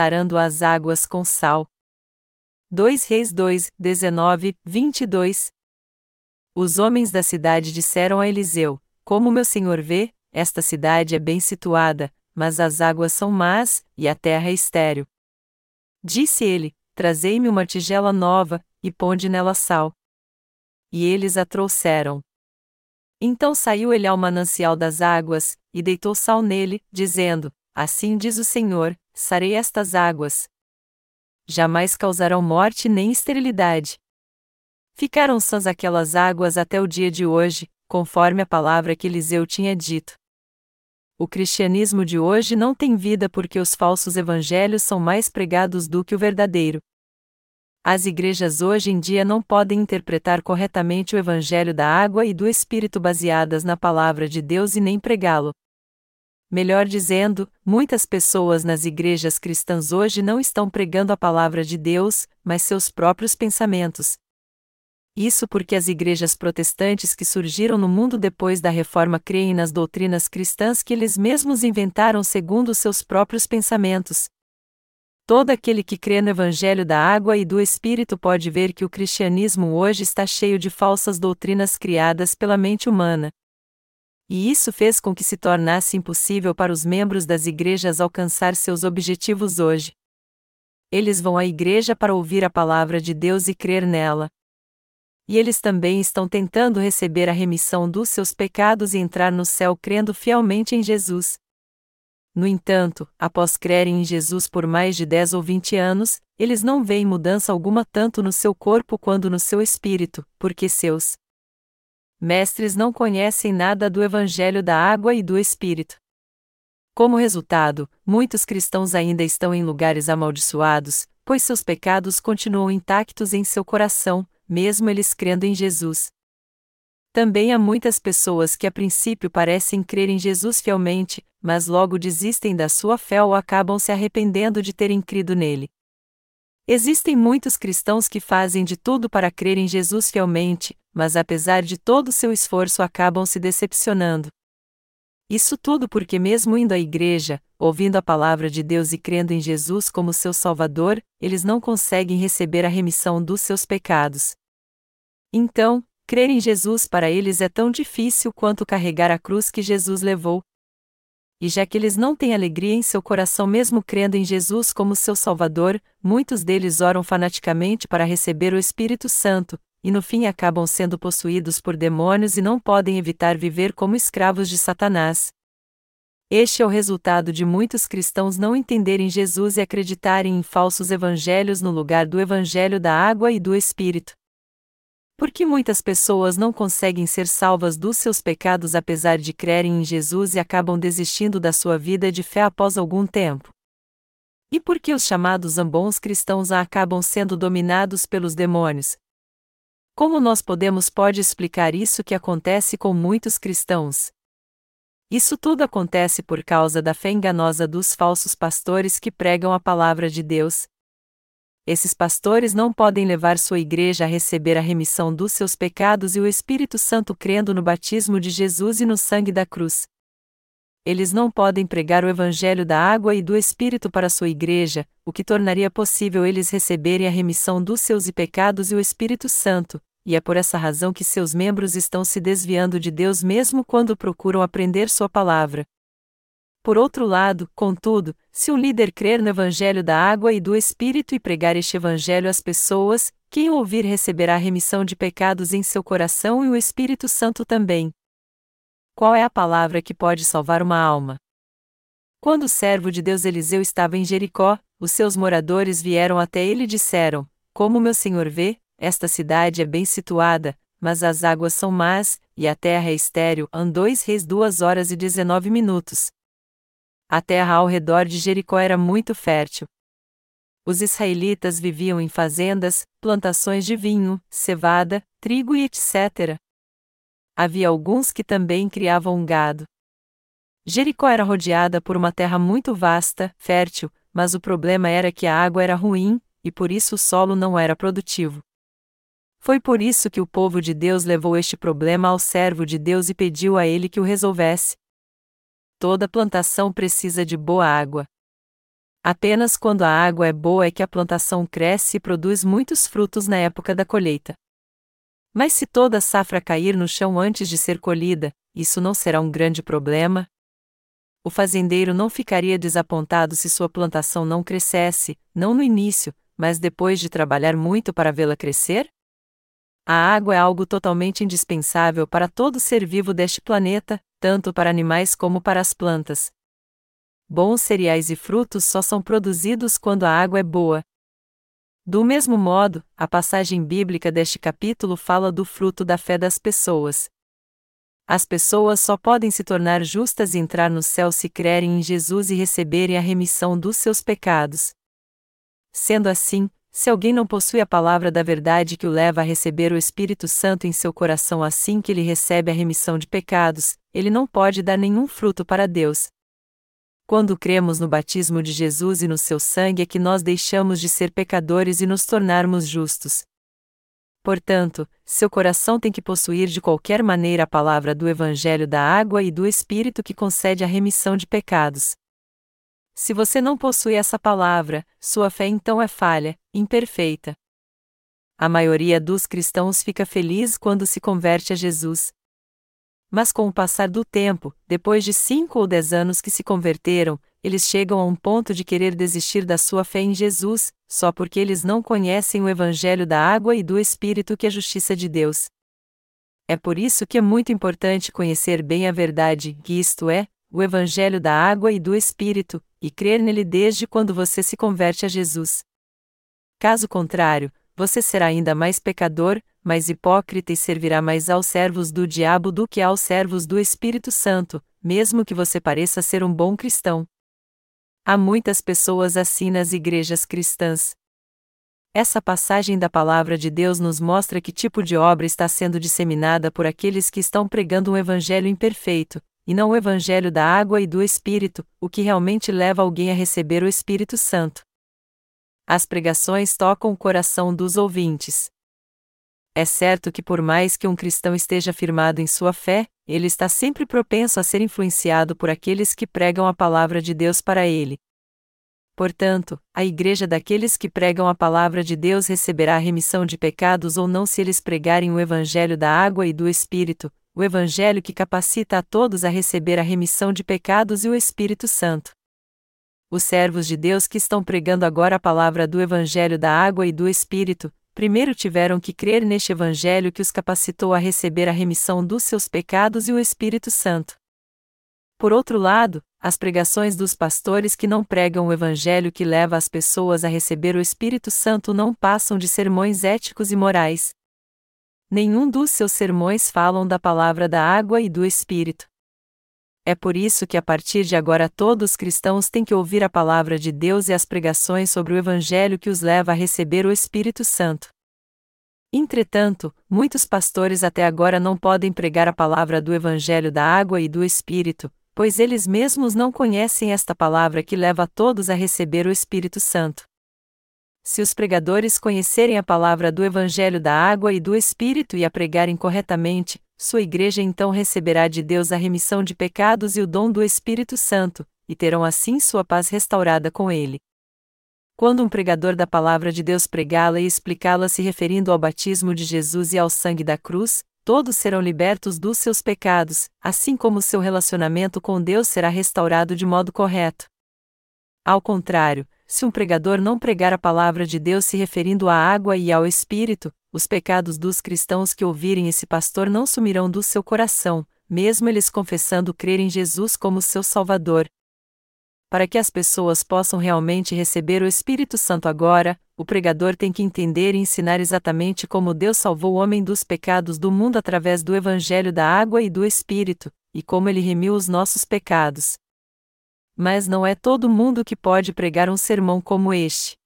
sarando as águas com sal. 2 Reis 2, 19, 22 Os homens da cidade disseram a Eliseu: Como meu senhor vê, esta cidade é bem situada, mas as águas são más, e a terra é estéril. Disse ele: Trazei-me uma tigela nova, e ponde nela sal. E eles a trouxeram. Então saiu ele ao manancial das águas, e deitou sal nele, dizendo: Assim diz o Senhor: sarei estas águas. Jamais causarão morte nem esterilidade. Ficaram sãs aquelas águas até o dia de hoje, conforme a palavra que Eliseu tinha dito. O cristianismo de hoje não tem vida porque os falsos evangelhos são mais pregados do que o verdadeiro. As igrejas hoje em dia não podem interpretar corretamente o Evangelho da água e do Espírito baseadas na palavra de Deus e nem pregá-lo. Melhor dizendo, muitas pessoas nas igrejas cristãs hoje não estão pregando a palavra de Deus, mas seus próprios pensamentos. Isso porque as igrejas protestantes que surgiram no mundo depois da reforma creem nas doutrinas cristãs que eles mesmos inventaram segundo seus próprios pensamentos. Todo aquele que crê no Evangelho da Água e do Espírito pode ver que o cristianismo hoje está cheio de falsas doutrinas criadas pela mente humana. E isso fez com que se tornasse impossível para os membros das igrejas alcançar seus objetivos hoje. Eles vão à igreja para ouvir a palavra de Deus e crer nela. E eles também estão tentando receber a remissão dos seus pecados e entrar no céu crendo fielmente em Jesus. No entanto, após crerem em Jesus por mais de 10 ou 20 anos, eles não veem mudança alguma tanto no seu corpo quanto no seu espírito, porque seus mestres não conhecem nada do Evangelho da água e do Espírito. Como resultado, muitos cristãos ainda estão em lugares amaldiçoados, pois seus pecados continuam intactos em seu coração, mesmo eles crendo em Jesus. Também há muitas pessoas que a princípio parecem crer em Jesus fielmente, mas logo desistem da sua fé ou acabam se arrependendo de terem crido nele. Existem muitos cristãos que fazem de tudo para crer em Jesus fielmente, mas apesar de todo seu esforço acabam se decepcionando. Isso tudo porque, mesmo indo à igreja, ouvindo a palavra de Deus e crendo em Jesus como seu Salvador, eles não conseguem receber a remissão dos seus pecados. Então, Crer em Jesus para eles é tão difícil quanto carregar a cruz que Jesus levou. E já que eles não têm alegria em seu coração mesmo crendo em Jesus como seu Salvador, muitos deles oram fanaticamente para receber o Espírito Santo, e no fim acabam sendo possuídos por demônios e não podem evitar viver como escravos de Satanás. Este é o resultado de muitos cristãos não entenderem Jesus e acreditarem em falsos evangelhos no lugar do evangelho da água e do Espírito. Por que muitas pessoas não conseguem ser salvas dos seus pecados apesar de crerem em Jesus e acabam desistindo da sua vida de fé após algum tempo? E por que os chamados ambons cristãos acabam sendo dominados pelos demônios? Como nós podemos pode explicar isso que acontece com muitos cristãos? Isso tudo acontece por causa da fé enganosa dos falsos pastores que pregam a palavra de Deus, esses pastores não podem levar sua igreja a receber a remissão dos seus pecados e o Espírito Santo crendo no batismo de Jesus e no sangue da cruz. Eles não podem pregar o Evangelho da água e do Espírito para sua igreja, o que tornaria possível eles receberem a remissão dos seus pecados e o Espírito Santo, e é por essa razão que seus membros estão se desviando de Deus mesmo quando procuram aprender Sua palavra. Por outro lado, contudo, se um líder crer no Evangelho da água e do Espírito e pregar este Evangelho às pessoas, quem ouvir receberá remissão de pecados em seu coração e o Espírito Santo também. Qual é a palavra que pode salvar uma alma? Quando o servo de Deus Eliseu estava em Jericó, os seus moradores vieram até ele e disseram: Como meu senhor vê, esta cidade é bem situada, mas as águas são más, e a terra é estéril. An 2 Reis 2 horas e 19 minutos. A terra ao redor de Jericó era muito fértil. Os israelitas viviam em fazendas, plantações de vinho, cevada, trigo e etc. Havia alguns que também criavam gado. Jericó era rodeada por uma terra muito vasta, fértil, mas o problema era que a água era ruim, e por isso o solo não era produtivo. Foi por isso que o povo de Deus levou este problema ao servo de Deus e pediu a ele que o resolvesse toda plantação precisa de boa água. Apenas quando a água é boa é que a plantação cresce e produz muitos frutos na época da colheita. Mas se toda a safra cair no chão antes de ser colhida, isso não será um grande problema? O fazendeiro não ficaria desapontado se sua plantação não crescesse, não no início, mas depois de trabalhar muito para vê-la crescer? A água é algo totalmente indispensável para todo ser vivo deste planeta, tanto para animais como para as plantas. Bons cereais e frutos só são produzidos quando a água é boa, do mesmo modo, a passagem bíblica deste capítulo fala do fruto da fé das pessoas. As pessoas só podem se tornar justas e entrar no céu se crerem em Jesus e receberem a remissão dos seus pecados. Sendo assim, se alguém não possui a palavra da verdade que o leva a receber o Espírito Santo em seu coração assim que ele recebe a remissão de pecados, ele não pode dar nenhum fruto para Deus. Quando cremos no batismo de Jesus e no seu sangue é que nós deixamos de ser pecadores e nos tornarmos justos. Portanto, seu coração tem que possuir de qualquer maneira a palavra do Evangelho da água e do Espírito que concede a remissão de pecados. Se você não possui essa palavra, sua fé então é falha, imperfeita. A maioria dos cristãos fica feliz quando se converte a Jesus, mas com o passar do tempo, depois de cinco ou dez anos que se converteram, eles chegam a um ponto de querer desistir da sua fé em Jesus, só porque eles não conhecem o Evangelho da água e do Espírito que é a justiça de Deus. É por isso que é muito importante conhecer bem a verdade, que isto é, o Evangelho da água e do Espírito, e crer nele desde quando você se converte a Jesus. Caso contrário, você será ainda mais pecador, mais hipócrita e servirá mais aos servos do diabo do que aos servos do Espírito Santo, mesmo que você pareça ser um bom cristão. Há muitas pessoas assim nas igrejas cristãs. Essa passagem da palavra de Deus nos mostra que tipo de obra está sendo disseminada por aqueles que estão pregando um evangelho imperfeito, e não o evangelho da água e do Espírito, o que realmente leva alguém a receber o Espírito Santo. As pregações tocam o coração dos ouvintes. É certo que, por mais que um cristão esteja firmado em sua fé, ele está sempre propenso a ser influenciado por aqueles que pregam a palavra de Deus para ele. Portanto, a igreja daqueles que pregam a palavra de Deus receberá remissão de pecados ou não se eles pregarem o evangelho da água e do Espírito, o evangelho que capacita a todos a receber a remissão de pecados e o Espírito Santo os servos de Deus que estão pregando agora a palavra do Evangelho da água e do Espírito, primeiro tiveram que crer neste Evangelho que os capacitou a receber a remissão dos seus pecados e o Espírito Santo. Por outro lado, as pregações dos pastores que não pregam o Evangelho que leva as pessoas a receber o Espírito Santo não passam de sermões éticos e morais. Nenhum dos seus sermões falam da palavra da água e do Espírito. É por isso que a partir de agora todos os cristãos têm que ouvir a palavra de Deus e as pregações sobre o Evangelho que os leva a receber o Espírito Santo. Entretanto, muitos pastores até agora não podem pregar a palavra do Evangelho da água e do Espírito, pois eles mesmos não conhecem esta palavra que leva a todos a receber o Espírito Santo. Se os pregadores conhecerem a palavra do Evangelho da água e do Espírito e a pregarem corretamente, sua igreja então receberá de Deus a remissão de pecados e o dom do Espírito Santo, e terão assim sua paz restaurada com ele. Quando um pregador da palavra de Deus pregá-la e explicá-la se referindo ao batismo de Jesus e ao sangue da cruz, todos serão libertos dos seus pecados, assim como seu relacionamento com Deus será restaurado de modo correto. Ao contrário, se um pregador não pregar a palavra de Deus se referindo à água e ao Espírito, os pecados dos cristãos que ouvirem esse pastor não sumirão do seu coração, mesmo eles confessando crer em Jesus como seu Salvador. Para que as pessoas possam realmente receber o Espírito Santo agora, o pregador tem que entender e ensinar exatamente como Deus salvou o homem dos pecados do mundo através do Evangelho da água e do Espírito, e como ele remiu os nossos pecados. Mas não é todo mundo que pode pregar um sermão como este.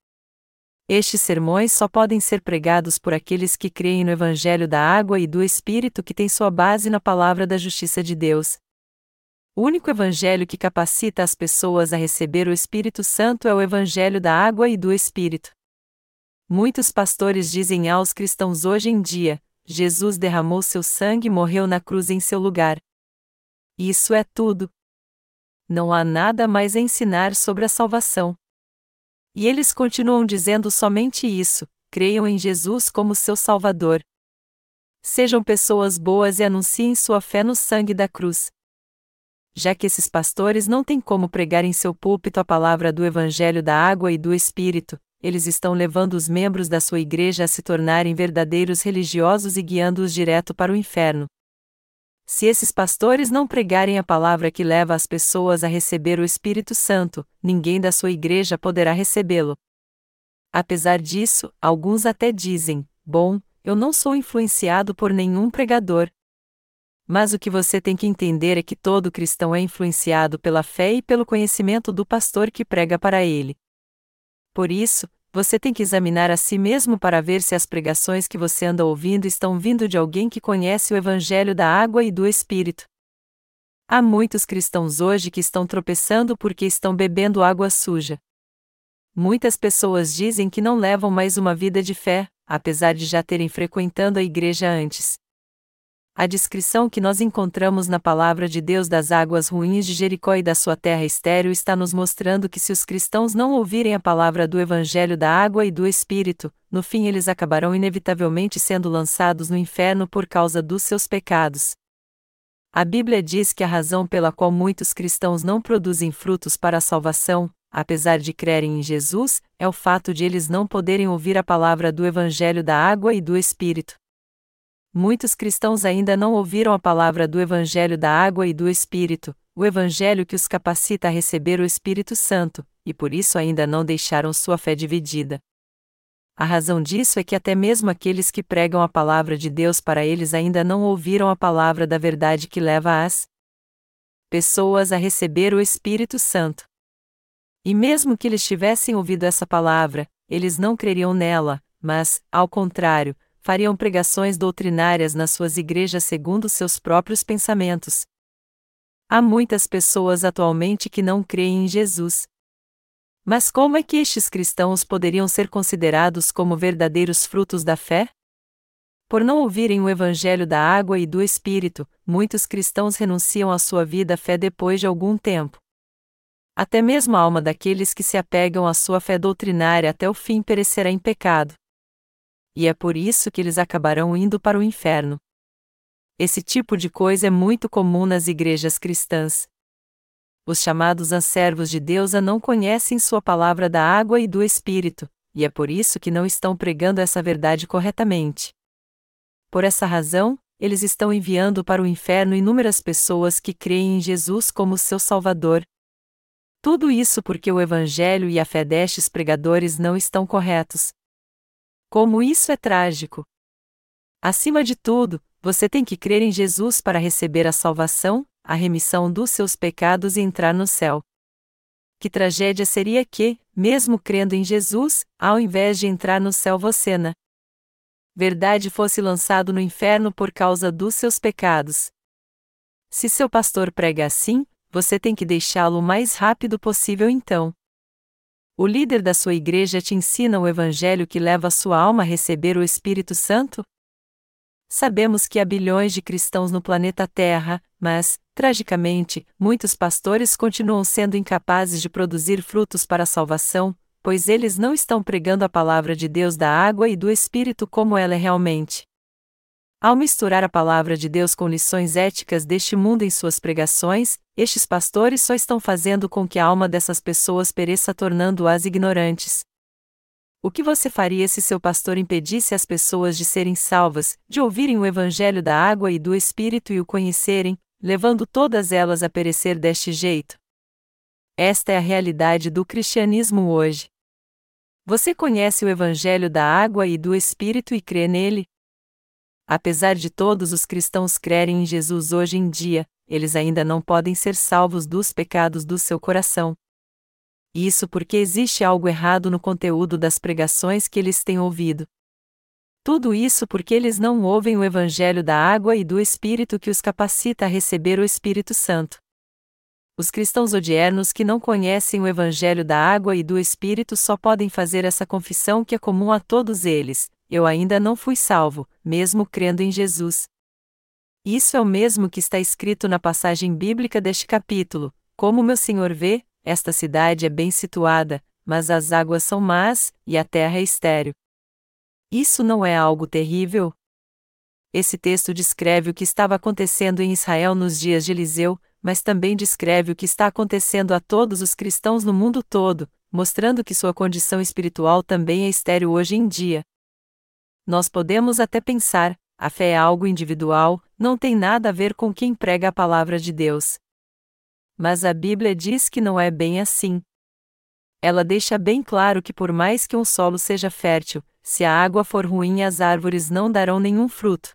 Estes sermões só podem ser pregados por aqueles que creem no Evangelho da água e do Espírito que tem sua base na palavra da justiça de Deus. O único Evangelho que capacita as pessoas a receber o Espírito Santo é o Evangelho da água e do Espírito. Muitos pastores dizem aos cristãos hoje em dia: Jesus derramou seu sangue e morreu na cruz em seu lugar. Isso é tudo. Não há nada mais a ensinar sobre a salvação. E eles continuam dizendo somente isso: creiam em Jesus como seu Salvador. Sejam pessoas boas e anunciem sua fé no sangue da cruz. Já que esses pastores não têm como pregar em seu púlpito a palavra do Evangelho da água e do Espírito, eles estão levando os membros da sua igreja a se tornarem verdadeiros religiosos e guiando-os direto para o inferno. Se esses pastores não pregarem a palavra que leva as pessoas a receber o Espírito Santo, ninguém da sua igreja poderá recebê-lo. Apesar disso, alguns até dizem: Bom, eu não sou influenciado por nenhum pregador. Mas o que você tem que entender é que todo cristão é influenciado pela fé e pelo conhecimento do pastor que prega para ele. Por isso, você tem que examinar a si mesmo para ver se as pregações que você anda ouvindo estão vindo de alguém que conhece o Evangelho da água e do Espírito. Há muitos cristãos hoje que estão tropeçando porque estão bebendo água suja. Muitas pessoas dizem que não levam mais uma vida de fé, apesar de já terem frequentando a igreja antes. A descrição que nós encontramos na palavra de Deus das águas ruins de Jericó e da sua terra estéril está nos mostrando que se os cristãos não ouvirem a palavra do Evangelho da água e do Espírito, no fim eles acabarão inevitavelmente sendo lançados no inferno por causa dos seus pecados. A Bíblia diz que a razão pela qual muitos cristãos não produzem frutos para a salvação, apesar de crerem em Jesus, é o fato de eles não poderem ouvir a palavra do Evangelho da água e do Espírito. Muitos cristãos ainda não ouviram a palavra do Evangelho da água e do Espírito, o Evangelho que os capacita a receber o Espírito Santo, e por isso ainda não deixaram sua fé dividida. A razão disso é que até mesmo aqueles que pregam a palavra de Deus para eles ainda não ouviram a palavra da verdade que leva as pessoas a receber o Espírito Santo. E mesmo que eles tivessem ouvido essa palavra, eles não creriam nela, mas, ao contrário, fariam pregações doutrinárias nas suas igrejas segundo seus próprios pensamentos. Há muitas pessoas atualmente que não creem em Jesus. Mas como é que estes cristãos poderiam ser considerados como verdadeiros frutos da fé? Por não ouvirem o Evangelho da água e do Espírito, muitos cristãos renunciam à sua vida fé depois de algum tempo. Até mesmo a alma daqueles que se apegam à sua fé doutrinária até o fim perecerá em pecado e é por isso que eles acabarão indo para o inferno. Esse tipo de coisa é muito comum nas igrejas cristãs. Os chamados anservos de Deus não conhecem sua palavra da água e do Espírito, e é por isso que não estão pregando essa verdade corretamente. Por essa razão, eles estão enviando para o inferno inúmeras pessoas que creem em Jesus como seu Salvador. Tudo isso porque o Evangelho e a fé destes pregadores não estão corretos, como isso é trágico! Acima de tudo, você tem que crer em Jesus para receber a salvação, a remissão dos seus pecados e entrar no céu. Que tragédia seria que, mesmo crendo em Jesus, ao invés de entrar no céu você na verdade fosse lançado no inferno por causa dos seus pecados. Se seu pastor prega assim, você tem que deixá-lo o mais rápido possível então. O líder da sua igreja te ensina o evangelho que leva a sua alma a receber o Espírito Santo? Sabemos que há bilhões de cristãos no planeta Terra, mas, tragicamente, muitos pastores continuam sendo incapazes de produzir frutos para a salvação, pois eles não estão pregando a palavra de Deus da água e do Espírito como ela é realmente. Ao misturar a palavra de Deus com lições éticas deste mundo em suas pregações, estes pastores só estão fazendo com que a alma dessas pessoas pereça tornando-as ignorantes. O que você faria se seu pastor impedisse as pessoas de serem salvas, de ouvirem o evangelho da água e do Espírito e o conhecerem, levando todas elas a perecer deste jeito? Esta é a realidade do cristianismo hoje. Você conhece o evangelho da água e do Espírito e crê nele? Apesar de todos os cristãos crerem em Jesus hoje em dia, eles ainda não podem ser salvos dos pecados do seu coração. Isso porque existe algo errado no conteúdo das pregações que eles têm ouvido. Tudo isso porque eles não ouvem o Evangelho da água e do Espírito que os capacita a receber o Espírito Santo. Os cristãos odiernos que não conhecem o Evangelho da água e do Espírito só podem fazer essa confissão que é comum a todos eles: eu ainda não fui salvo, mesmo crendo em Jesus. Isso é o mesmo que está escrito na passagem bíblica deste capítulo: Como meu Senhor vê, esta cidade é bem situada, mas as águas são más, e a terra é estéril. Isso não é algo terrível? Esse texto descreve o que estava acontecendo em Israel nos dias de Eliseu, mas também descreve o que está acontecendo a todos os cristãos no mundo todo, mostrando que sua condição espiritual também é estéril hoje em dia. Nós podemos até pensar, a fé é algo individual, não tem nada a ver com quem prega a palavra de Deus. Mas a Bíblia diz que não é bem assim. Ela deixa bem claro que, por mais que um solo seja fértil, se a água for ruim, as árvores não darão nenhum fruto.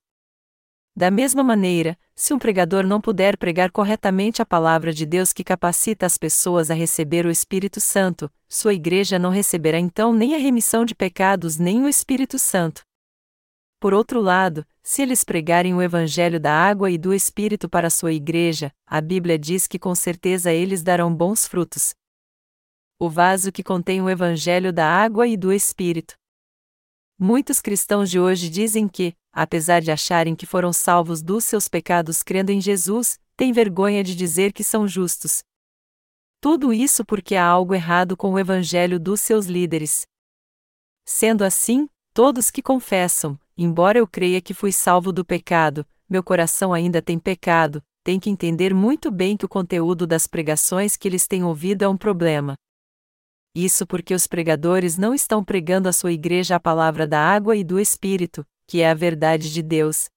Da mesma maneira, se um pregador não puder pregar corretamente a palavra de Deus que capacita as pessoas a receber o Espírito Santo, sua igreja não receberá então nem a remissão de pecados nem o Espírito Santo. Por outro lado, se eles pregarem o Evangelho da água e do Espírito para sua igreja, a Bíblia diz que com certeza eles darão bons frutos. O vaso que contém o Evangelho da água e do Espírito. Muitos cristãos de hoje dizem que, apesar de acharem que foram salvos dos seus pecados crendo em Jesus, têm vergonha de dizer que são justos. Tudo isso porque há algo errado com o evangelho dos seus líderes. Sendo assim, todos que confessam, embora eu creia que fui salvo do pecado, meu coração ainda tem pecado, têm que entender muito bem que o conteúdo das pregações que eles têm ouvido é um problema. Isso porque os pregadores não estão pregando à sua igreja a palavra da água e do Espírito, que é a verdade de Deus.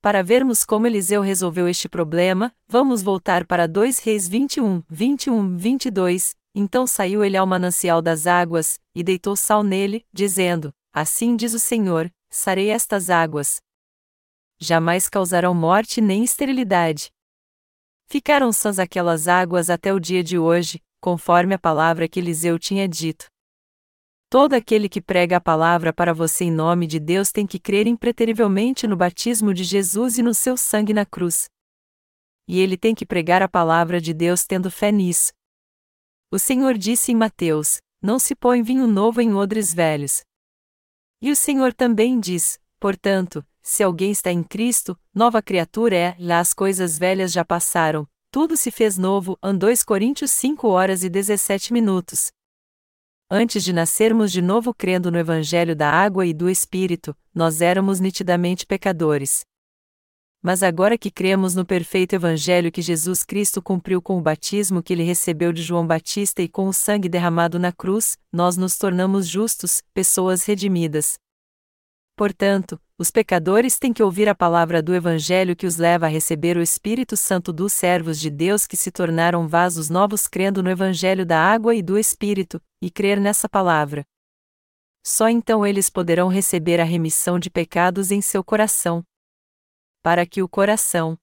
Para vermos como Eliseu resolveu este problema, vamos voltar para 2 Reis 21, 21, 22. Então saiu ele ao manancial das águas, e deitou sal nele, dizendo: Assim diz o Senhor: sarei estas águas. Jamais causarão morte nem esterilidade. Ficaram sãs aquelas águas até o dia de hoje, conforme a palavra que Eliseu tinha dito. Todo aquele que prega a palavra para você em nome de Deus tem que crer impreterivelmente no batismo de Jesus e no seu sangue na cruz. E ele tem que pregar a palavra de Deus tendo fé nisso. O Senhor disse em Mateus: Não se põe vinho novo em odres velhos. E o Senhor também diz: Portanto, se alguém está em Cristo, nova criatura é, lá as coisas velhas já passaram, tudo se fez novo. 2 Coríntios 5 horas e 17 minutos. Antes de nascermos de novo crendo no Evangelho da água e do Espírito, nós éramos nitidamente pecadores. Mas agora que cremos no perfeito Evangelho que Jesus Cristo cumpriu com o batismo que ele recebeu de João Batista e com o sangue derramado na cruz, nós nos tornamos justos, pessoas redimidas. Portanto, os pecadores têm que ouvir a palavra do Evangelho que os leva a receber o Espírito Santo dos servos de Deus que se tornaram vasos novos crendo no Evangelho da água e do Espírito, e crer nessa palavra. Só então eles poderão receber a remissão de pecados em seu coração. Para que o coração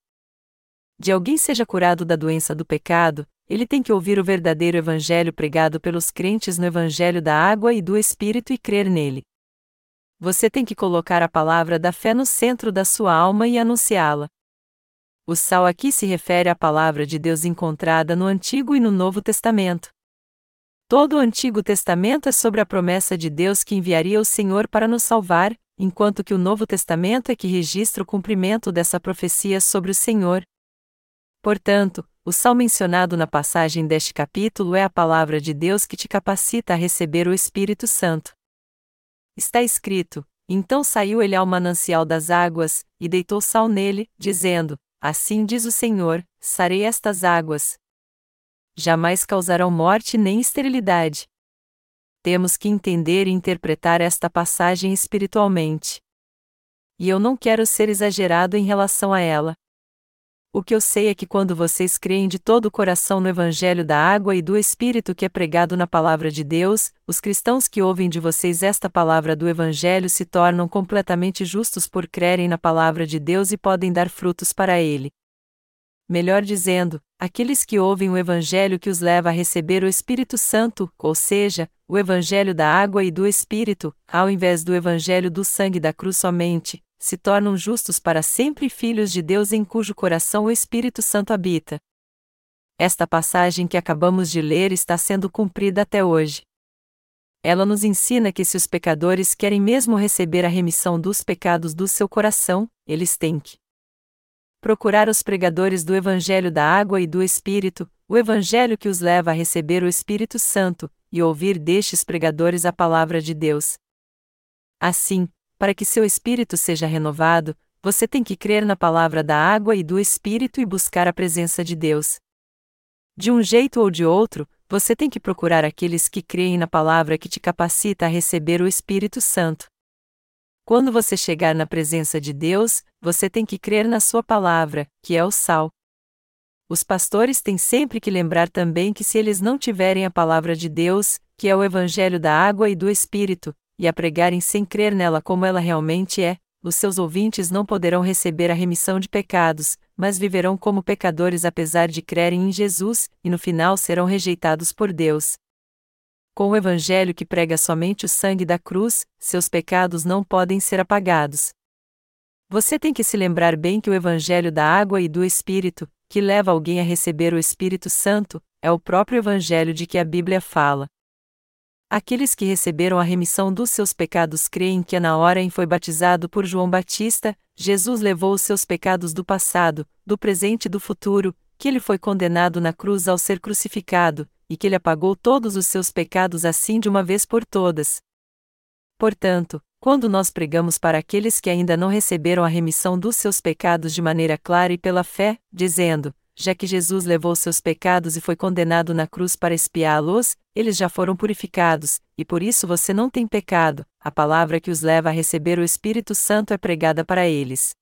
de alguém seja curado da doença do pecado, ele tem que ouvir o verdadeiro Evangelho pregado pelos crentes no Evangelho da água e do Espírito e crer nele. Você tem que colocar a palavra da fé no centro da sua alma e anunciá-la. O sal aqui se refere à palavra de Deus encontrada no Antigo e no Novo Testamento. Todo o Antigo Testamento é sobre a promessa de Deus que enviaria o Senhor para nos salvar, enquanto que o Novo Testamento é que registra o cumprimento dessa profecia sobre o Senhor. Portanto, o sal mencionado na passagem deste capítulo é a palavra de Deus que te capacita a receber o Espírito Santo. Está escrito: Então saiu ele ao manancial das águas, e deitou sal nele, dizendo: Assim diz o Senhor: sarei estas águas. Jamais causarão morte nem esterilidade. Temos que entender e interpretar esta passagem espiritualmente. E eu não quero ser exagerado em relação a ela. O que eu sei é que quando vocês creem de todo o coração no Evangelho da água e do Espírito que é pregado na Palavra de Deus, os cristãos que ouvem de vocês esta palavra do Evangelho se tornam completamente justos por crerem na Palavra de Deus e podem dar frutos para Ele. Melhor dizendo, aqueles que ouvem o Evangelho que os leva a receber o Espírito Santo, ou seja, o Evangelho da água e do Espírito, ao invés do Evangelho do sangue da cruz somente, se tornam justos para sempre filhos de Deus em cujo coração o Espírito Santo habita. Esta passagem que acabamos de ler está sendo cumprida até hoje. Ela nos ensina que se os pecadores querem mesmo receber a remissão dos pecados do seu coração, eles têm que procurar os pregadores do Evangelho da água e do Espírito, o Evangelho que os leva a receber o Espírito Santo, e ouvir destes pregadores a palavra de Deus. Assim, para que seu espírito seja renovado, você tem que crer na palavra da água e do Espírito e buscar a presença de Deus. De um jeito ou de outro, você tem que procurar aqueles que creem na palavra que te capacita a receber o Espírito Santo. Quando você chegar na presença de Deus, você tem que crer na sua palavra, que é o sal. Os pastores têm sempre que lembrar também que se eles não tiverem a palavra de Deus, que é o Evangelho da água e do Espírito, e a pregarem sem crer nela como ela realmente é, os seus ouvintes não poderão receber a remissão de pecados, mas viverão como pecadores apesar de crerem em Jesus, e no final serão rejeitados por Deus. Com o Evangelho que prega somente o sangue da cruz, seus pecados não podem ser apagados. Você tem que se lembrar bem que o Evangelho da água e do Espírito, que leva alguém a receber o Espírito Santo, é o próprio Evangelho de que a Bíblia fala. Aqueles que receberam a remissão dos seus pecados creem que na hora em foi batizado por João Batista, Jesus levou os seus pecados do passado, do presente e do futuro, que ele foi condenado na cruz ao ser crucificado, e que ele apagou todos os seus pecados assim de uma vez por todas. Portanto, quando nós pregamos para aqueles que ainda não receberam a remissão dos seus pecados de maneira clara e pela fé, dizendo: já que Jesus levou seus pecados e foi condenado na cruz para expiá-los, eles já foram purificados, e por isso você não tem pecado, a palavra que os leva a receber o Espírito Santo é pregada para eles.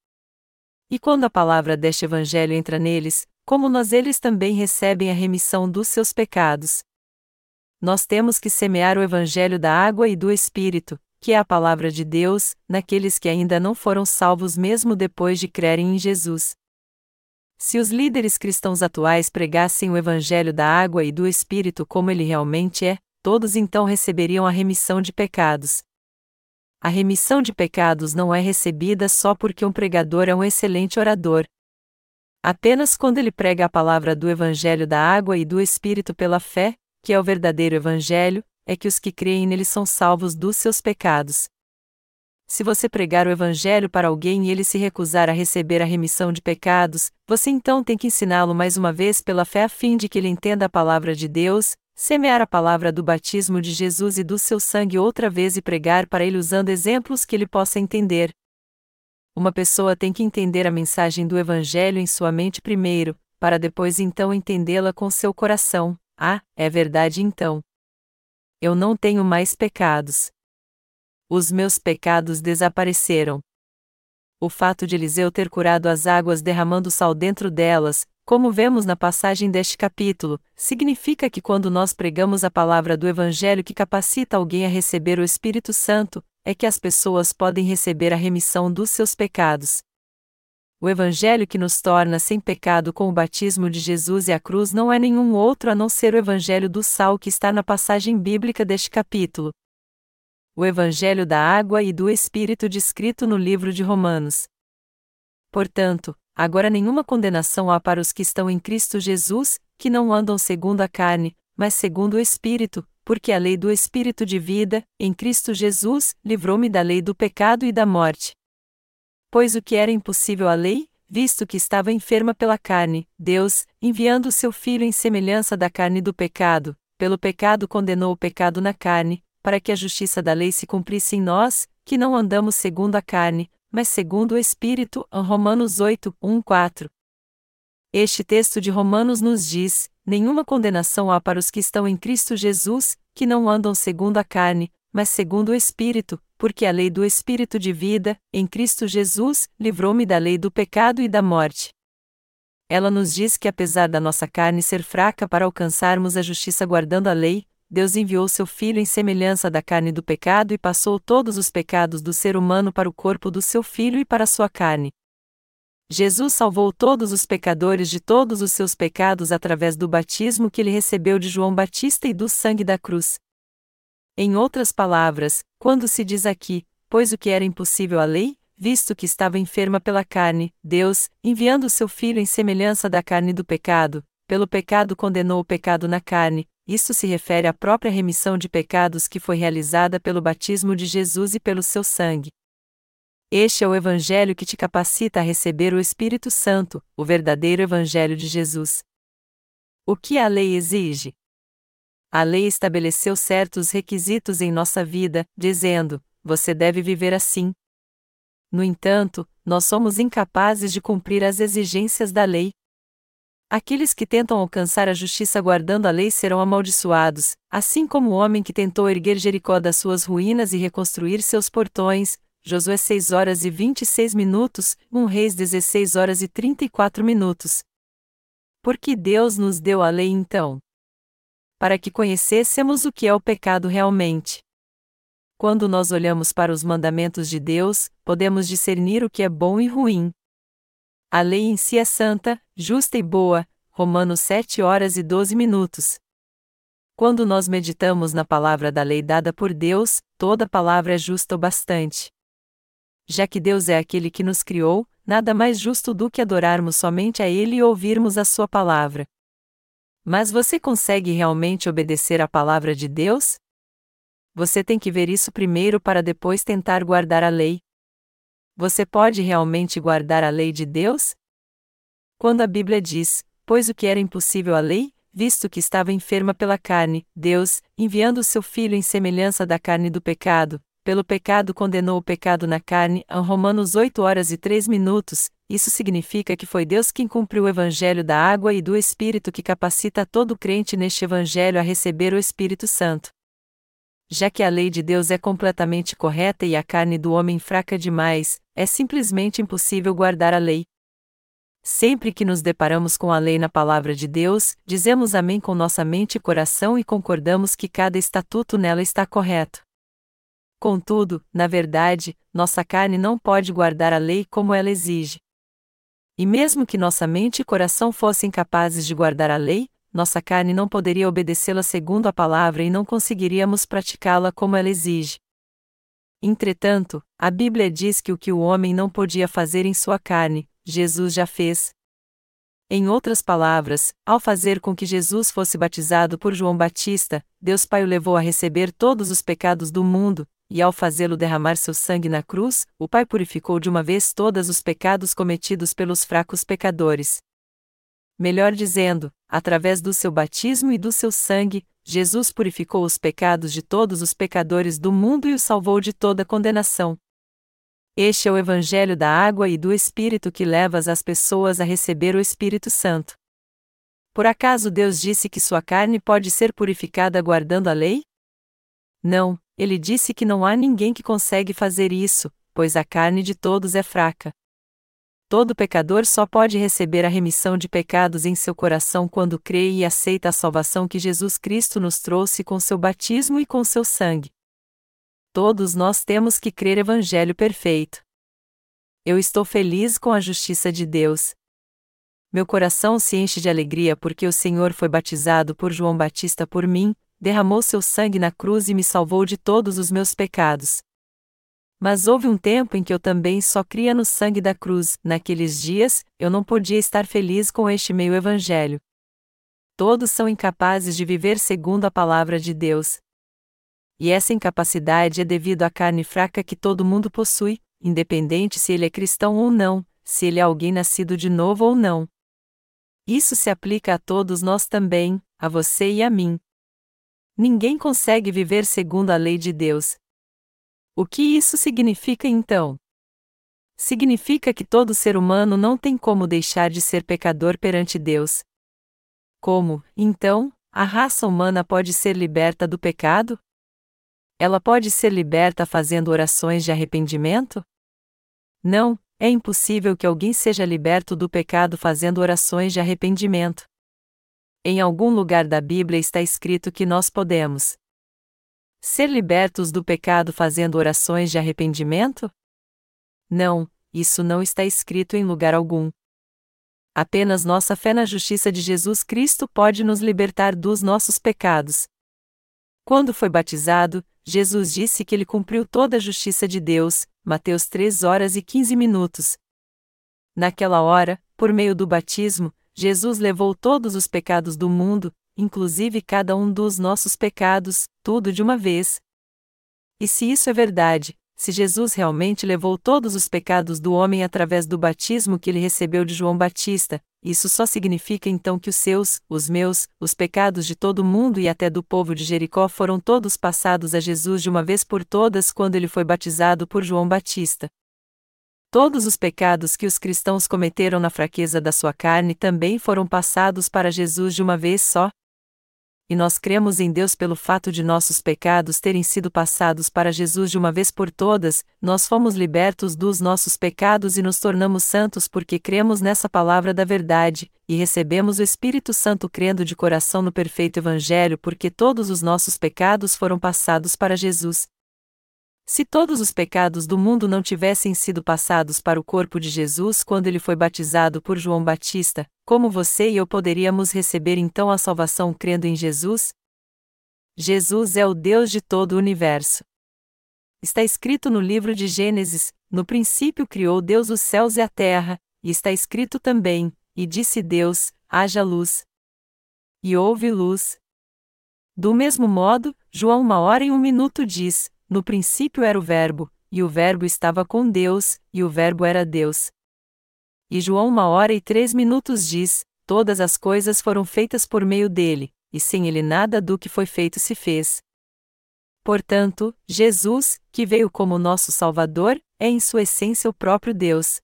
E quando a palavra deste Evangelho entra neles, como nós eles também recebem a remissão dos seus pecados. Nós temos que semear o Evangelho da água e do Espírito, que é a palavra de Deus, naqueles que ainda não foram salvos mesmo depois de crerem em Jesus. Se os líderes cristãos atuais pregassem o Evangelho da água e do Espírito como ele realmente é, todos então receberiam a remissão de pecados. A remissão de pecados não é recebida só porque um pregador é um excelente orador. Apenas quando ele prega a palavra do Evangelho da água e do Espírito pela fé, que é o verdadeiro Evangelho, é que os que creem nele são salvos dos seus pecados. Se você pregar o Evangelho para alguém e ele se recusar a receber a remissão de pecados, você então tem que ensiná-lo mais uma vez pela fé a fim de que ele entenda a palavra de Deus, semear a palavra do batismo de Jesus e do seu sangue outra vez e pregar para ele usando exemplos que ele possa entender. Uma pessoa tem que entender a mensagem do Evangelho em sua mente primeiro, para depois então entendê-la com seu coração. Ah, é verdade então. Eu não tenho mais pecados os meus pecados desapareceram. O fato de Eliseu ter curado as águas derramando sal dentro delas, como vemos na passagem deste capítulo, significa que quando nós pregamos a palavra do Evangelho que capacita alguém a receber o Espírito Santo, é que as pessoas podem receber a remissão dos seus pecados. O Evangelho que nos torna sem pecado com o batismo de Jesus e a cruz não é nenhum outro a não ser o Evangelho do sal que está na passagem bíblica deste capítulo o Evangelho da água e do Espírito descrito no livro de Romanos. Portanto, agora nenhuma condenação há para os que estão em Cristo Jesus, que não andam segundo a carne, mas segundo o Espírito, porque a lei do Espírito de vida, em Cristo Jesus, livrou-me da lei do pecado e da morte. Pois o que era impossível à lei, visto que estava enferma pela carne, Deus, enviando o seu Filho em semelhança da carne do pecado, pelo pecado condenou o pecado na carne, para que a justiça da lei se cumprisse em nós, que não andamos segundo a carne, mas segundo o Espírito. Romanos 8, 1, 4. Este texto de Romanos nos diz: nenhuma condenação há para os que estão em Cristo Jesus, que não andam segundo a carne, mas segundo o Espírito, porque a lei do Espírito de vida, em Cristo Jesus, livrou-me da lei do pecado e da morte. Ela nos diz que apesar da nossa carne ser fraca para alcançarmos a justiça guardando a lei, Deus enviou seu Filho em semelhança da carne do pecado e passou todos os pecados do ser humano para o corpo do seu Filho e para a sua carne. Jesus salvou todos os pecadores de todos os seus pecados através do batismo que ele recebeu de João Batista e do sangue da cruz. Em outras palavras, quando se diz aqui, pois o que era impossível à lei, visto que estava enferma pela carne, Deus, enviando seu Filho em semelhança da carne do pecado, pelo pecado condenou o pecado na carne, isto se refere à própria remissão de pecados que foi realizada pelo batismo de Jesus e pelo seu sangue. Este é o Evangelho que te capacita a receber o Espírito Santo, o verdadeiro Evangelho de Jesus. O que a lei exige? A lei estabeleceu certos requisitos em nossa vida, dizendo: você deve viver assim. No entanto, nós somos incapazes de cumprir as exigências da lei. Aqueles que tentam alcançar a justiça guardando a lei serão amaldiçoados, assim como o homem que tentou erguer Jericó das suas ruínas e reconstruir seus portões. Josué 6 horas e 26 minutos, 1 Reis 16 horas e 34 minutos. Por que Deus nos deu a lei então? Para que conhecêssemos o que é o pecado realmente. Quando nós olhamos para os mandamentos de Deus, podemos discernir o que é bom e ruim. A lei em si é santa, justa e boa. Romanos 7 horas e 12 minutos. Quando nós meditamos na palavra da lei dada por Deus, toda palavra é justa o bastante. Já que Deus é aquele que nos criou, nada mais justo do que adorarmos somente a Ele e ouvirmos a Sua palavra. Mas você consegue realmente obedecer à palavra de Deus? Você tem que ver isso primeiro para depois tentar guardar a lei. Você pode realmente guardar a lei de Deus? Quando a Bíblia diz: Pois o que era impossível à lei, visto que estava enferma pela carne, Deus, enviando seu Filho em semelhança da carne do pecado, pelo pecado condenou o pecado na carne, a Romanos 8 horas e 3 minutos, isso significa que foi Deus quem cumpriu o evangelho da água e do Espírito que capacita todo crente neste evangelho a receber o Espírito Santo já que a lei de Deus é completamente correta e a carne do homem fraca demais, é simplesmente impossível guardar a lei. Sempre que nos deparamos com a lei na palavra de Deus, dizemos amém com nossa mente e coração e concordamos que cada estatuto nela está correto. Contudo, na verdade, nossa carne não pode guardar a lei como ela exige. E mesmo que nossa mente e coração fossem capazes de guardar a lei, nossa carne não poderia obedecê-la segundo a palavra e não conseguiríamos praticá-la como ela exige. Entretanto, a Bíblia diz que o que o homem não podia fazer em sua carne, Jesus já fez. Em outras palavras, ao fazer com que Jesus fosse batizado por João Batista, Deus Pai o levou a receber todos os pecados do mundo, e ao fazê-lo derramar seu sangue na cruz, o Pai purificou de uma vez todos os pecados cometidos pelos fracos pecadores. Melhor dizendo, através do seu batismo e do seu sangue, Jesus purificou os pecados de todos os pecadores do mundo e os salvou de toda condenação. Este é o Evangelho da água e do Espírito que leva as pessoas a receber o Espírito Santo. Por acaso Deus disse que sua carne pode ser purificada guardando a lei? Não, ele disse que não há ninguém que consegue fazer isso, pois a carne de todos é fraca. Todo pecador só pode receber a remissão de pecados em seu coração quando crê e aceita a salvação que Jesus Cristo nos trouxe com seu batismo e com seu sangue. Todos nós temos que crer Evangelho perfeito. Eu estou feliz com a justiça de Deus. Meu coração se enche de alegria porque o Senhor foi batizado por João Batista por mim, derramou seu sangue na cruz e me salvou de todos os meus pecados. Mas houve um tempo em que eu também só cria no sangue da cruz. Naqueles dias, eu não podia estar feliz com este meio evangelho. Todos são incapazes de viver segundo a palavra de Deus. E essa incapacidade é devido à carne fraca que todo mundo possui, independente se ele é cristão ou não, se ele é alguém nascido de novo ou não. Isso se aplica a todos nós também, a você e a mim. Ninguém consegue viver segundo a lei de Deus, o que isso significa então? Significa que todo ser humano não tem como deixar de ser pecador perante Deus. Como, então, a raça humana pode ser liberta do pecado? Ela pode ser liberta fazendo orações de arrependimento? Não, é impossível que alguém seja liberto do pecado fazendo orações de arrependimento. Em algum lugar da Bíblia está escrito que nós podemos Ser libertos do pecado fazendo orações de arrependimento? Não, isso não está escrito em lugar algum. Apenas nossa fé na justiça de Jesus Cristo pode nos libertar dos nossos pecados. Quando foi batizado, Jesus disse que ele cumpriu toda a justiça de Deus, Mateus 3 horas e 15 minutos. Naquela hora, por meio do batismo, Jesus levou todos os pecados do mundo, inclusive cada um dos nossos pecados, tudo de uma vez. E se isso é verdade, se Jesus realmente levou todos os pecados do homem através do batismo que ele recebeu de João Batista, isso só significa então que os seus, os meus, os pecados de todo mundo e até do povo de Jericó foram todos passados a Jesus de uma vez por todas quando ele foi batizado por João Batista. Todos os pecados que os cristãos cometeram na fraqueza da sua carne também foram passados para Jesus de uma vez só, e nós cremos em Deus pelo fato de nossos pecados terem sido passados para Jesus de uma vez por todas, nós fomos libertos dos nossos pecados e nos tornamos santos porque cremos nessa palavra da verdade, e recebemos o Espírito Santo crendo de coração no perfeito Evangelho porque todos os nossos pecados foram passados para Jesus. Se todos os pecados do mundo não tivessem sido passados para o corpo de Jesus quando ele foi batizado por João Batista, como você e eu poderíamos receber então a salvação crendo em Jesus? Jesus é o Deus de todo o universo. Está escrito no livro de Gênesis: No princípio criou Deus os céus e a terra, e está escrito também: E disse Deus: haja luz. E houve luz. Do mesmo modo, João uma hora e um minuto diz: no princípio era o Verbo, e o Verbo estava com Deus, e o Verbo era Deus. E João uma hora e três minutos diz: Todas as coisas foram feitas por meio dele, e sem ele nada do que foi feito se fez. Portanto, Jesus, que veio como nosso Salvador, é em sua essência o próprio Deus.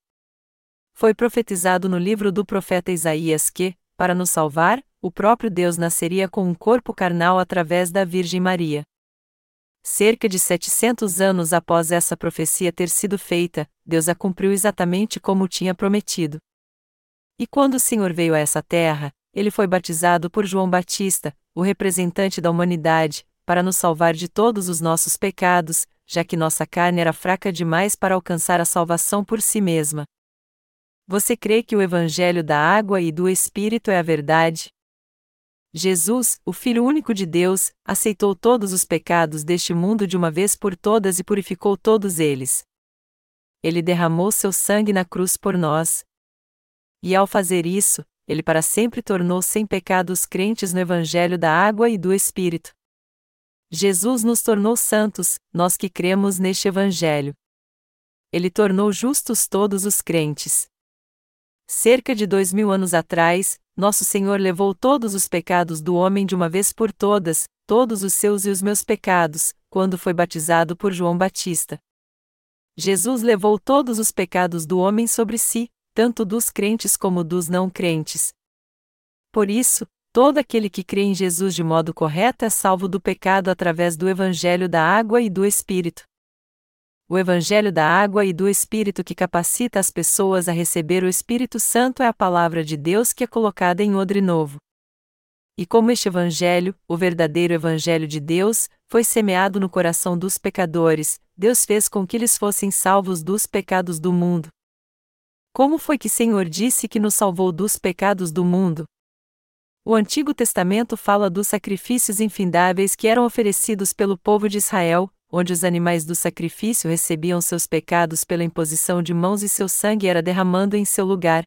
Foi profetizado no livro do profeta Isaías que, para nos salvar, o próprio Deus nasceria com um corpo carnal através da Virgem Maria. Cerca de 700 anos após essa profecia ter sido feita, Deus a cumpriu exatamente como tinha prometido. E quando o Senhor veio a essa terra, ele foi batizado por João Batista, o representante da humanidade, para nos salvar de todos os nossos pecados, já que nossa carne era fraca demais para alcançar a salvação por si mesma. Você crê que o Evangelho da água e do Espírito é a verdade? Jesus, o Filho único de Deus, aceitou todos os pecados deste mundo de uma vez por todas e purificou todos eles. Ele derramou seu sangue na cruz por nós. E ao fazer isso, ele para sempre tornou sem pecado os crentes no Evangelho da água e do Espírito. Jesus nos tornou santos, nós que cremos neste Evangelho. Ele tornou justos todos os crentes. Cerca de dois mil anos atrás, nosso Senhor levou todos os pecados do homem de uma vez por todas, todos os seus e os meus pecados, quando foi batizado por João Batista. Jesus levou todos os pecados do homem sobre si, tanto dos crentes como dos não crentes. Por isso, todo aquele que crê em Jesus de modo correto é salvo do pecado através do Evangelho da água e do Espírito o Evangelho da água e do Espírito que capacita as pessoas a receber o Espírito Santo é a palavra de Deus que é colocada em odre novo. E como este Evangelho, o verdadeiro Evangelho de Deus, foi semeado no coração dos pecadores, Deus fez com que eles fossem salvos dos pecados do mundo. Como foi que Senhor disse que nos salvou dos pecados do mundo? O Antigo Testamento fala dos sacrifícios infindáveis que eram oferecidos pelo povo de Israel, onde os animais do sacrifício recebiam seus pecados pela imposição de mãos e seu sangue era derramando em seu lugar.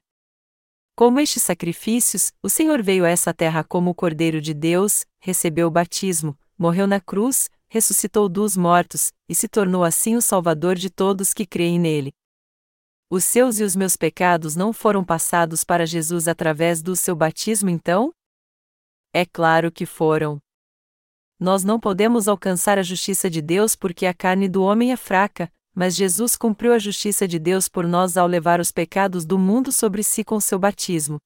Como estes sacrifícios, o Senhor veio a essa terra como o Cordeiro de Deus, recebeu o batismo, morreu na cruz, ressuscitou dos mortos, e se tornou assim o Salvador de todos que creem nele. Os seus e os meus pecados não foram passados para Jesus através do seu batismo então? É claro que foram nós não podemos alcançar a justiça de Deus porque a carne do homem é fraca, mas Jesus cumpriu a justiça de Deus por nós ao levar os pecados do mundo sobre si com seu batismo.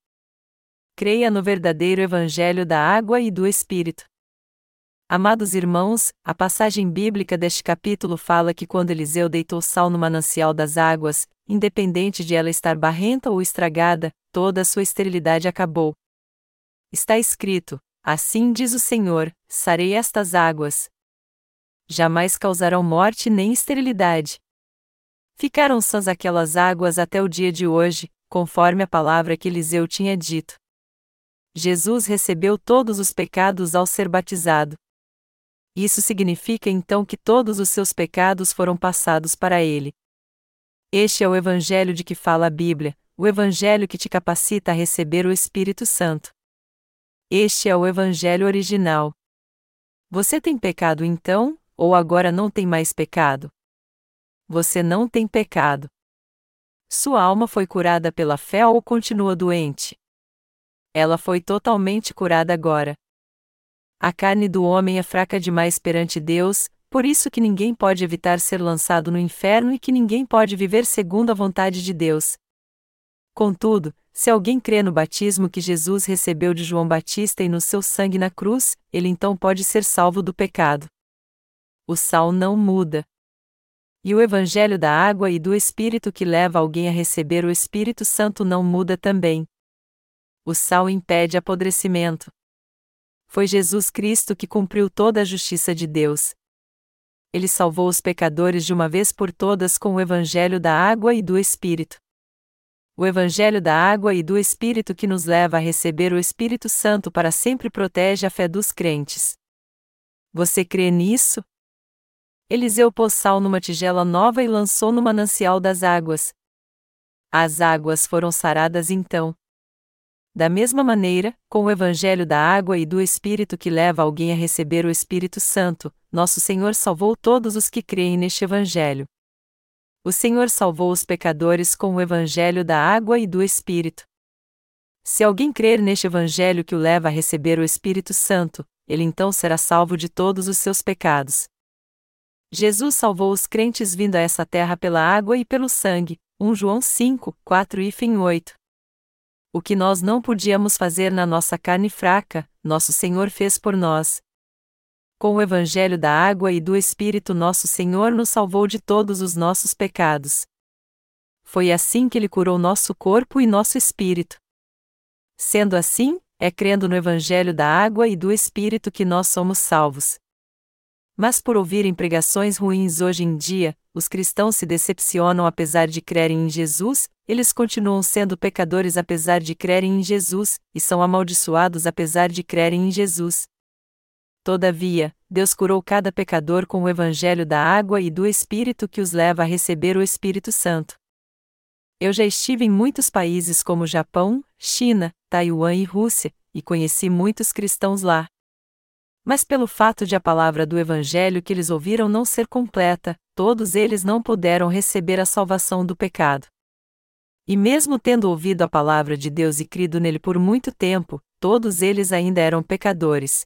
Creia no verdadeiro Evangelho da água e do Espírito. Amados irmãos, a passagem bíblica deste capítulo fala que quando Eliseu deitou sal no manancial das águas, independente de ela estar barrenta ou estragada, toda a sua esterilidade acabou. Está escrito: Assim diz o Senhor: sarei estas águas. Jamais causarão morte nem esterilidade. Ficaram sãs aquelas águas até o dia de hoje, conforme a palavra que Eliseu tinha dito. Jesus recebeu todos os pecados ao ser batizado. Isso significa então que todos os seus pecados foram passados para ele. Este é o Evangelho de que fala a Bíblia, o Evangelho que te capacita a receber o Espírito Santo. Este é o Evangelho original. Você tem pecado então, ou agora não tem mais pecado? você não tem pecado. Sua alma foi curada pela fé ou continua doente? Ela foi totalmente curada agora. A carne do homem é fraca demais perante Deus, por isso que ninguém pode evitar ser lançado no inferno e que ninguém pode viver segundo a vontade de Deus. Contudo, se alguém crê no batismo que Jesus recebeu de João Batista e no seu sangue na cruz, ele então pode ser salvo do pecado. O sal não muda. E o Evangelho da água e do Espírito que leva alguém a receber o Espírito Santo não muda também. O sal impede apodrecimento. Foi Jesus Cristo que cumpriu toda a justiça de Deus. Ele salvou os pecadores de uma vez por todas com o Evangelho da água e do Espírito. O Evangelho da água e do Espírito que nos leva a receber o Espírito Santo para sempre protege a fé dos crentes. Você crê nisso? Eliseu pôs sal numa tigela nova e lançou no manancial das águas. As águas foram saradas então. Da mesma maneira, com o Evangelho da água e do Espírito que leva alguém a receber o Espírito Santo, nosso Senhor salvou todos os que creem neste Evangelho. O Senhor salvou os pecadores com o Evangelho da água e do Espírito. Se alguém crer neste Evangelho que o leva a receber o Espírito Santo, ele então será salvo de todos os seus pecados. Jesus salvou os crentes vindo a essa terra pela água e pelo sangue. 1 João 5, 4 e fim 8. O que nós não podíamos fazer na nossa carne fraca, nosso Senhor fez por nós. Com o Evangelho da água e do Espírito, nosso Senhor nos salvou de todos os nossos pecados. Foi assim que Ele curou nosso corpo e nosso espírito. Sendo assim, é crendo no Evangelho da água e do Espírito que nós somos salvos. Mas por ouvirem pregações ruins hoje em dia, os cristãos se decepcionam apesar de crerem em Jesus, eles continuam sendo pecadores apesar de crerem em Jesus, e são amaldiçoados apesar de crerem em Jesus. Todavia, Deus curou cada pecador com o evangelho da água e do Espírito que os leva a receber o Espírito Santo. Eu já estive em muitos países como Japão, China, Taiwan e Rússia, e conheci muitos cristãos lá. Mas pelo fato de a palavra do Evangelho que eles ouviram não ser completa, todos eles não puderam receber a salvação do pecado. E mesmo tendo ouvido a palavra de Deus e crido nele por muito tempo, todos eles ainda eram pecadores.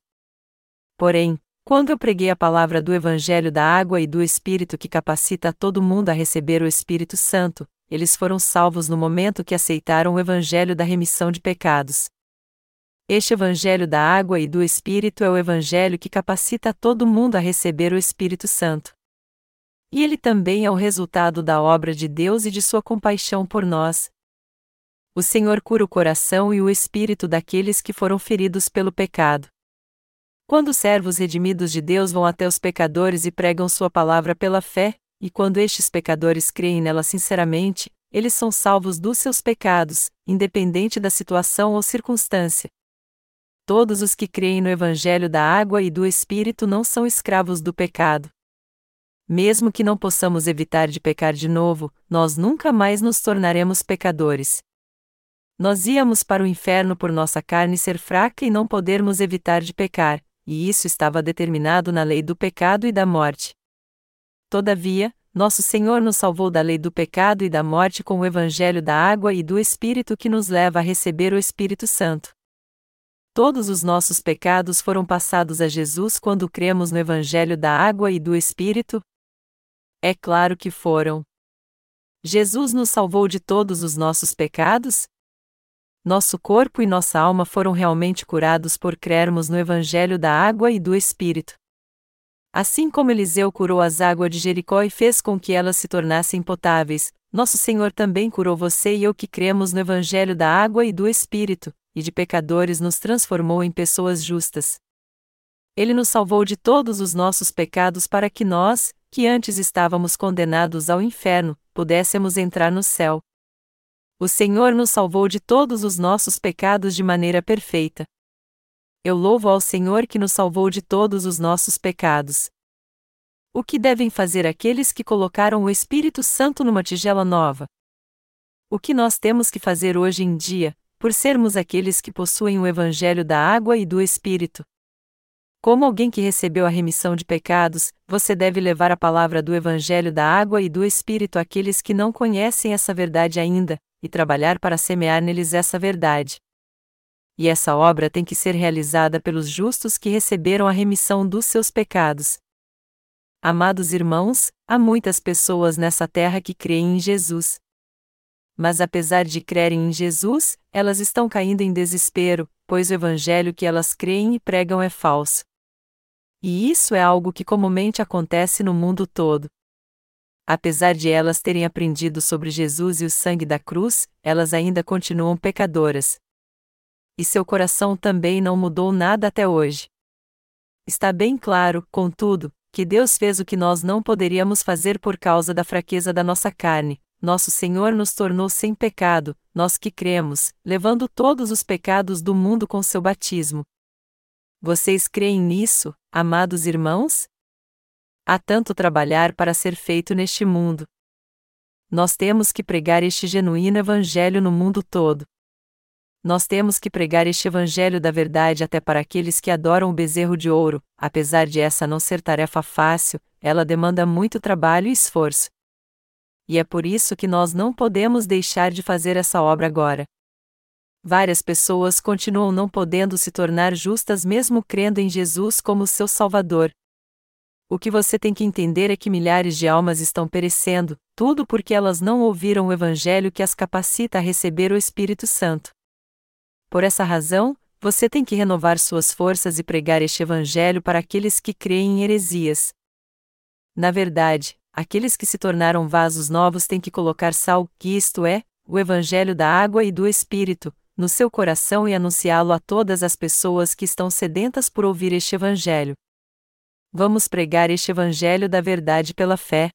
Porém, quando eu preguei a palavra do Evangelho da água e do Espírito que capacita todo mundo a receber o Espírito Santo, eles foram salvos no momento que aceitaram o Evangelho da remissão de pecados. Este Evangelho da água e do Espírito é o Evangelho que capacita todo mundo a receber o Espírito Santo. E ele também é o resultado da obra de Deus e de sua compaixão por nós. O Senhor cura o coração e o espírito daqueles que foram feridos pelo pecado. Quando os servos redimidos de Deus vão até os pecadores e pregam sua palavra pela fé, e quando estes pecadores creem nela sinceramente, eles são salvos dos seus pecados, independente da situação ou circunstância todos os que creem no Evangelho da água e do Espírito não são escravos do pecado. Mesmo que não possamos evitar de pecar de novo, nós nunca mais nos tornaremos pecadores. Nós íamos para o inferno por nossa carne ser fraca e não podermos evitar de pecar, e isso estava determinado na lei do pecado e da morte. Todavia, nosso Senhor nos salvou da lei do pecado e da morte com o Evangelho da água e do Espírito que nos leva a receber o Espírito Santo. Todos os nossos pecados foram passados a Jesus quando cremos no Evangelho da água e do Espírito? É claro que foram. Jesus nos salvou de todos os nossos pecados? Nosso corpo e nossa alma foram realmente curados por crermos no Evangelho da água e do Espírito. Assim como Eliseu curou as águas de Jericó e fez com que elas se tornassem potáveis, nosso Senhor também curou você e eu que cremos no Evangelho da água e do Espírito, e de pecadores nos transformou em pessoas justas. Ele nos salvou de todos os nossos pecados para que nós, que antes estávamos condenados ao inferno, pudéssemos entrar no céu. O Senhor nos salvou de todos os nossos pecados de maneira perfeita. Eu louvo ao Senhor que nos salvou de todos os nossos pecados. O que devem fazer aqueles que colocaram o Espírito Santo numa tigela nova? O que nós temos que fazer hoje em dia, por sermos aqueles que possuem o Evangelho da água e do Espírito. Como alguém que recebeu a remissão de pecados, você deve levar a palavra do Evangelho da água e do Espírito àqueles que não conhecem essa verdade ainda, e trabalhar para semear neles essa verdade. E essa obra tem que ser realizada pelos justos que receberam a remissão dos seus pecados. Amados irmãos, há muitas pessoas nessa terra que creem em Jesus. Mas apesar de crerem em Jesus, elas estão caindo em desespero, pois o evangelho que elas creem e pregam é falso. E isso é algo que comumente acontece no mundo todo. Apesar de elas terem aprendido sobre Jesus e o sangue da cruz, elas ainda continuam pecadoras. E seu coração também não mudou nada até hoje. Está bem claro, contudo, que Deus fez o que nós não poderíamos fazer por causa da fraqueza da nossa carne. Nosso Senhor nos tornou sem pecado, nós que cremos, levando todos os pecados do mundo com seu batismo. Vocês creem nisso, amados irmãos? Há tanto trabalhar para ser feito neste mundo. Nós temos que pregar este genuíno Evangelho no mundo todo. Nós temos que pregar este Evangelho da verdade até para aqueles que adoram o bezerro de ouro, apesar de essa não ser tarefa fácil, ela demanda muito trabalho e esforço. E é por isso que nós não podemos deixar de fazer essa obra agora. Várias pessoas continuam não podendo se tornar justas mesmo crendo em Jesus como seu Salvador. O que você tem que entender é que milhares de almas estão perecendo, tudo porque elas não ouviram o Evangelho que as capacita a receber o Espírito Santo. Por essa razão, você tem que renovar suas forças e pregar este Evangelho para aqueles que creem em heresias. Na verdade, aqueles que se tornaram vasos novos têm que colocar sal, que isto é, o Evangelho da água e do Espírito, no seu coração e anunciá-lo a todas as pessoas que estão sedentas por ouvir este Evangelho. Vamos pregar este Evangelho da verdade pela fé.